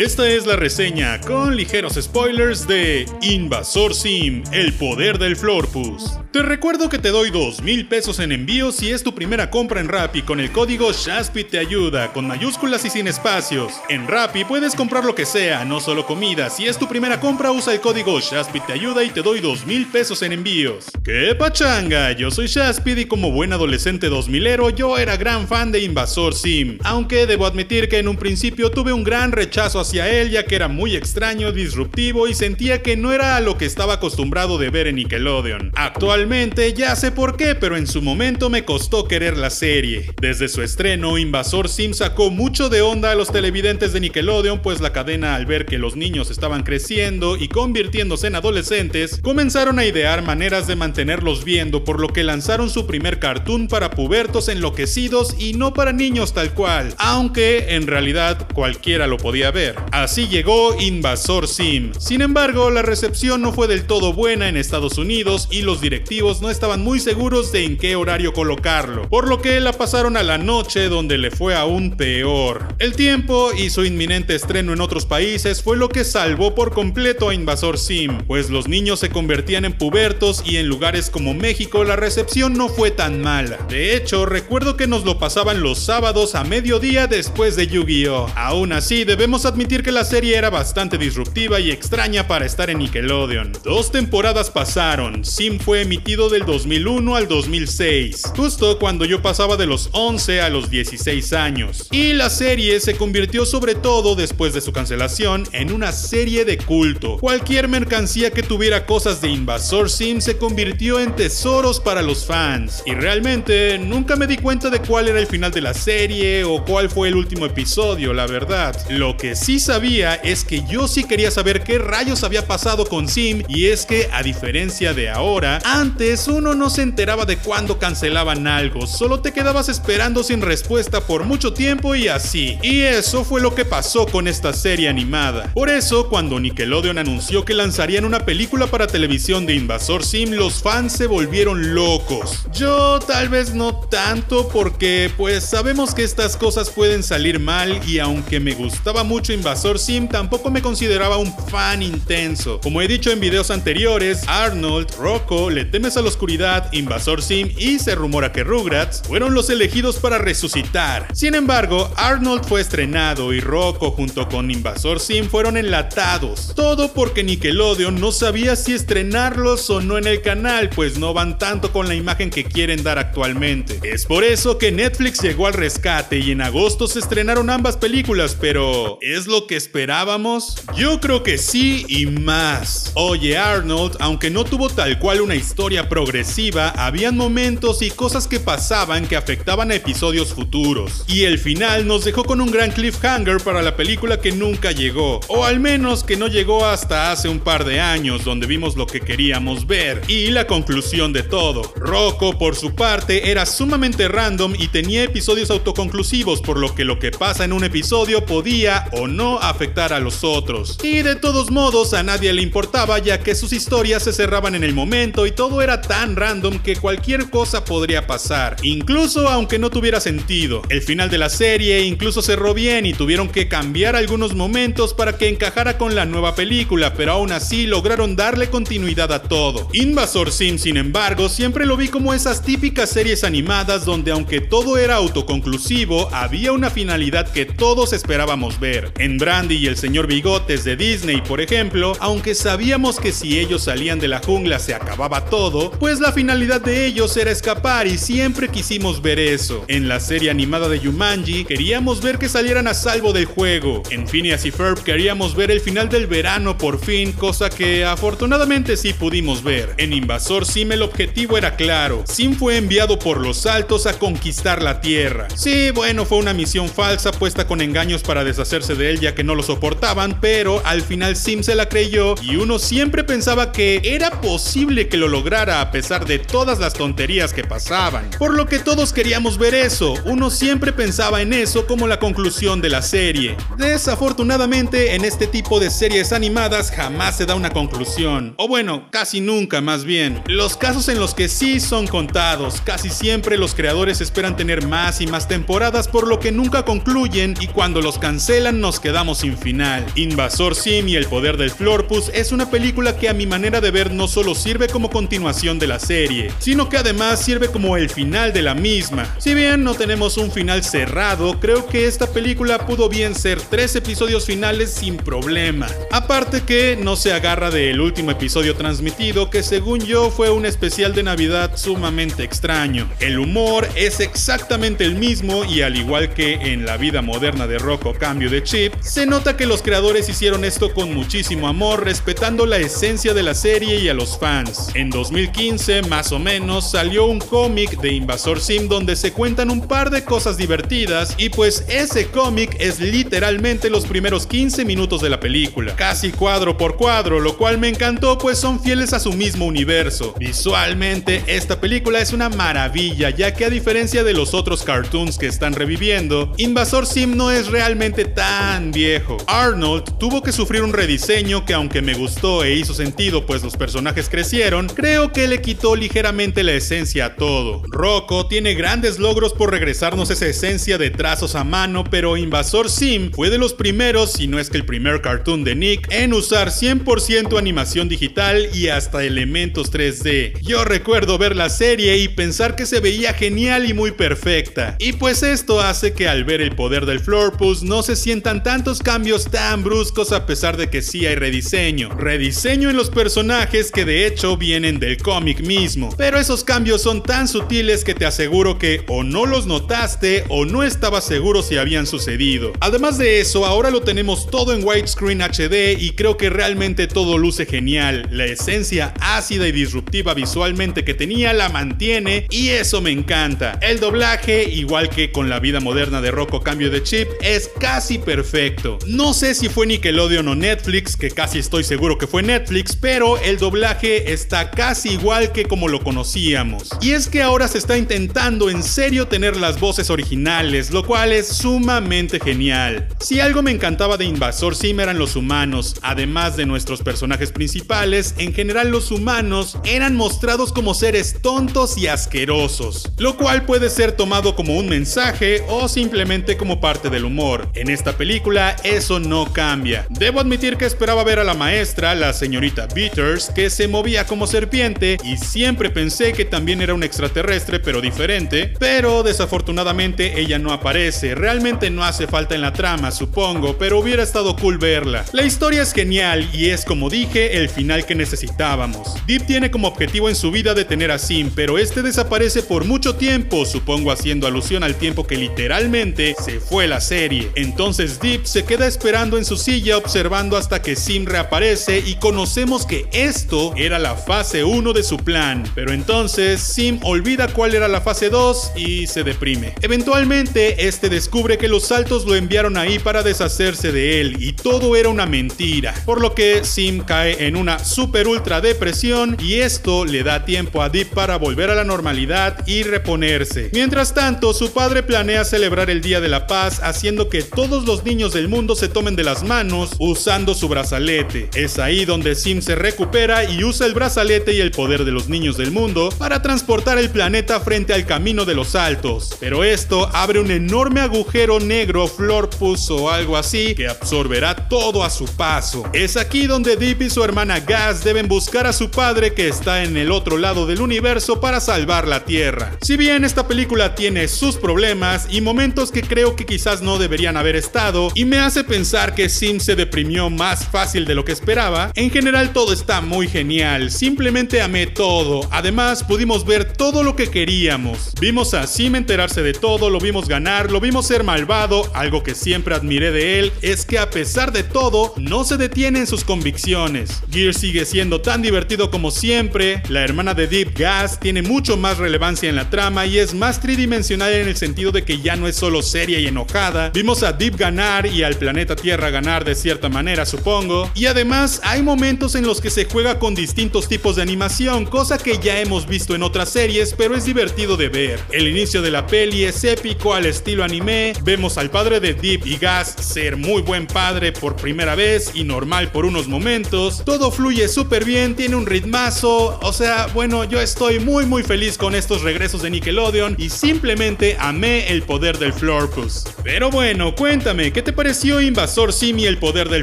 Esta es la reseña con ligeros spoilers de Invasor Sim, el poder del Florpus. Te recuerdo que te doy dos mil pesos en envío si es tu primera compra en Rappi con el código Shaspi te ayuda, con mayúsculas y sin espacios. En Rappi puedes comprar lo que sea, no solo comida. Si es tu primera compra, usa el código Shaspi te ayuda y te doy dos mil pesos en envíos. ¡Qué pachanga! Yo soy Shaspid y como buen adolescente 2000ero, yo era gran fan de Invasor Sim. Aunque debo admitir que en un principio tuve un gran rechazo hacia él, ya que era muy extraño, disruptivo y sentía que no era a lo que estaba acostumbrado de ver en Nickelodeon. Actualmente ya sé por qué, pero en su momento me costó querer la serie. Desde su estreno, Invasor Sim sacó mucho de onda a los televidentes de Nickelodeon, pues la cadena al ver que los niños estaban creciendo y convirtiéndose en adolescentes, comenzaron a idear maneras de mantenerlos viendo, por lo que lanzaron su primer cartoon para pubertos enloquecidos y no para niños tal cual, aunque en realidad cualquiera lo podía ver. Así llegó Invasor Sim. Sin embargo, la recepción no fue del todo buena en Estados Unidos y los directivos no estaban muy seguros de en qué horario colocarlo, por lo que la pasaron a la noche donde le fue aún peor. El tiempo y su inminente estreno en otros países fue lo que salvó por completo a Invasor Sim, pues los niños se convertían en pubertos y en lugares como México la recepción no fue tan mala. De hecho, recuerdo que nos lo pasaban los sábados a mediodía después de Yu-Gi-Oh! Aún así, debemos admitir que la serie era bastante disruptiva y extraña para estar en Nickelodeon. Dos temporadas pasaron, Sim fue emitido del 2001 al 2006, justo cuando yo pasaba de los 11 a los 16 años. Y la serie se convirtió sobre todo después de su cancelación en una serie de culto. Cualquier mercancía que tuviera cosas de Invasor Sim se convirtió en tesoros para los fans. Y realmente nunca me di cuenta de cuál era el final de la serie o cuál fue el último episodio, la verdad. Lo que sí sabía es que yo sí quería saber qué rayos había pasado con Sim y es que a diferencia de ahora, antes uno no se enteraba de cuándo cancelaban algo, solo te quedabas esperando sin respuesta por mucho tiempo y así. Y eso fue lo que pasó con esta serie animada. Por eso, cuando Nickelodeon anunció que lanzarían una película para televisión de Invasor Sim, los fans se volvieron locos. Yo tal vez no tanto porque pues sabemos que estas cosas pueden salir mal y aunque me gustaba mucho Invasor Sim, tampoco me consideraba un fan intenso. Como he dicho en videos anteriores, Arnold, Rocco, Le temes a la oscuridad, Invasor Sim y se rumora que Rugrats fueron los elegidos para resucitar. Sin embargo, Arnold fue estrenado y Rocco junto con Invasor Sim fueron enlatados. Todo porque Nickelodeon no sabía si estrenarlos o no en el canal, pues no van tanto con la imagen que quieren dar actualmente. Es por eso que Netflix llegó al rescate y en agosto se estrenaron ambas películas, pero ¿es lo que esperábamos? Yo creo que sí y más. Oye Arnold, aunque no tuvo tal cual una historia progresiva, habían momentos y cosas que pasaban que afectaban a episodios futuros. Y el final nos dejó con un gran cliffhanger para la película que nunca llegó, o al menos que no llegó hasta hace un par de años, donde vimos lo que queríamos ver y la conclusión de todo. Rocco, por su parte, era sumamente random y tenía episodios autoconclusivos, por lo que lo que pasa en un episodio podía o no afectar a los otros. Y de todos modos, a nadie le importaba ya que sus historias se cerraban en el momento y todo era tan random que cualquier cosa podría pasar, incluso aunque no tuviera sentido. El final de la serie incluso cerró bien y tuvieron que cambiar algunos momentos para que encajara con la nueva película, pero aún así lograron darle continuidad a todo. Invasor Sim, sin embargo, siempre lo vi como esas típicas series animadas donde aunque todo era autoconclusivo, había una finalidad que todos esperábamos ver. Brandy y el señor Bigotes de Disney, por ejemplo, aunque sabíamos que si ellos salían de la jungla se acababa todo, pues la finalidad de ellos era escapar y siempre quisimos ver eso. En la serie animada de Jumanji, queríamos ver que salieran a salvo del juego. En Phineas y Ferb queríamos ver el final del verano por fin, cosa que afortunadamente sí pudimos ver. En Invasor Sim el objetivo era claro. Sim fue enviado por los altos a conquistar la Tierra. Sí, bueno, fue una misión falsa puesta con engaños para deshacerse de él ya que no lo soportaban, pero al final Sim se la creyó y uno siempre pensaba que era posible que lo lograra a pesar de todas las tonterías que pasaban. Por lo que todos queríamos ver eso, uno siempre pensaba en eso como la conclusión de la serie. Desafortunadamente, en este tipo de series animadas jamás se da una conclusión. O bueno, casi nunca más bien. Los casos en los que sí son contados, casi siempre los creadores esperan tener más y más temporadas por lo que nunca concluyen y cuando los cancelan nos quedamos quedamos sin final. Invasor Sim y el poder del Florpus es una película que a mi manera de ver no solo sirve como continuación de la serie, sino que además sirve como el final de la misma. Si bien no tenemos un final cerrado, creo que esta película pudo bien ser tres episodios finales sin problema. Aparte que no se agarra del último episodio transmitido que según yo fue un especial de Navidad sumamente extraño. El humor es exactamente el mismo y al igual que en la vida moderna de Rocco Cambio de Chip, se nota que los creadores hicieron esto con muchísimo amor, respetando la esencia de la serie y a los fans. En 2015, más o menos, salió un cómic de Invasor Sim donde se cuentan un par de cosas divertidas y pues ese cómic es literalmente los primeros 15 minutos de la película, casi cuadro por cuadro, lo cual me encantó pues son fieles a su mismo universo. Visualmente, esta película es una maravilla, ya que a diferencia de los otros cartoons que están reviviendo, Invasor Sim no es realmente tan viejo. Arnold tuvo que sufrir un rediseño que aunque me gustó e hizo sentido pues los personajes crecieron, creo que le quitó ligeramente la esencia a todo. Rocco tiene grandes logros por regresarnos esa esencia de trazos a mano, pero Invasor Sim fue de los primeros, si no es que el primer cartoon de Nick, en usar 100% animación digital y hasta elementos 3D. Yo recuerdo ver la serie y pensar que se veía genial y muy perfecta. Y pues esto hace que al ver el poder del Florpus no se sientan tantos cambios tan bruscos a pesar de que sí hay rediseño. Rediseño en los personajes que de hecho vienen del cómic mismo. Pero esos cambios son tan sutiles que te aseguro que o no los notaste o no estabas seguro si habían sucedido. Además de eso, ahora lo tenemos todo en widescreen HD y creo que realmente todo luce genial. La esencia ácida y disruptiva visualmente que tenía la mantiene y eso me encanta. El doblaje, igual que con la vida moderna de Rocco Cambio de Chip, es casi perfecto. No sé si fue Nickelodeon o Netflix, que casi estoy seguro que fue Netflix, pero el doblaje está casi igual que como lo conocíamos. Y es que ahora se está intentando en serio tener las voces originales, lo cual es sumamente genial. Si algo me encantaba de Invasor Sim eran los humanos, además de nuestros personajes principales, en general los humanos eran mostrados como seres tontos y asquerosos, lo cual puede ser tomado como un mensaje o simplemente como parte del humor. En esta película eso no cambia. Debo admitir que esperaba ver a la maestra, la señorita Beaters, que se movía como serpiente y siempre pensé que también era un extraterrestre pero diferente, pero desafortunadamente ella no aparece, realmente no hace falta en la trama supongo, pero hubiera estado cool verla. La historia es genial y es como dije el final que necesitábamos. Deep tiene como objetivo en su vida detener a Sim, pero este desaparece por mucho tiempo, supongo haciendo alusión al tiempo que literalmente se fue la serie. Entonces Deep se queda esperando en su silla observando hasta que Sim reaparece y conocemos que esto era la fase 1 de su plan. Pero entonces Sim olvida cuál era la fase 2 y se deprime. Eventualmente este descubre que los saltos lo enviaron ahí para deshacerse de él y todo era una mentira. Por lo que Sim cae en una super ultra depresión y esto le da tiempo a Deep para volver a la normalidad y reponerse. Mientras tanto, su padre planea celebrar el Día de la Paz haciendo que todos los niños del mundo se tomen de las manos usando su brazalete. Es ahí donde Sim se recupera y usa el brazalete y el poder de los niños del mundo para transportar el planeta frente al camino de los altos. Pero esto abre un enorme agujero negro, Florpus o algo así, que absorberá todo a su paso. Es aquí donde Deep y su hermana Gas deben buscar a su padre que está en el otro lado del universo para salvar la Tierra. Si bien esta película tiene sus problemas y momentos que creo que quizás no deberían haber estado, y me hace pensar que Sim se deprimió más fácil de lo que esperaba, en general todo está muy genial, simplemente amé todo, además pudimos ver todo lo que queríamos. Vimos a Sim enterarse de todo, lo vimos ganar, lo vimos ser malvado, algo que siempre admiré de él es que a pesar de todo, no se detiene en sus convicciones. Gear sigue siendo tan divertido como siempre, la hermana de Deep Gas tiene mucho más relevancia en la trama y es más tridimensional en el sentido de que ya no es solo seria y enojada. Vimos a Deep ganar y al planeta Tierra ganar de cierta manera, supongo. Y además hay momentos en los que se juega con distintos tipos de animación, cosa que ya hemos visto en otras series, pero es divertido de ver. El inicio de la peli es épico al estilo anime, vemos al padre de Deep y Gas ser muy buen padre por primera vez y normal por unos momentos. Todo fluye súper bien, tiene un ritmazo, o sea, bueno, yo estoy muy muy feliz con estos regresos de Nickelodeon y simplemente amé el poder del Florpus. Pero bueno, cuéntame, ¿qué te te pareció Invasor Sim y el poder del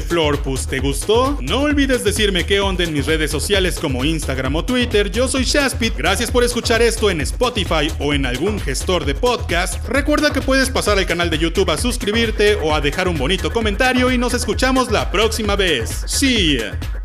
Florpus? ¿Te gustó? No olvides decirme qué onda en mis redes sociales como Instagram o Twitter. Yo soy Shaspit. Gracias por escuchar esto en Spotify o en algún gestor de podcast. Recuerda que puedes pasar al canal de YouTube a suscribirte o a dejar un bonito comentario y nos escuchamos la próxima vez. Ya.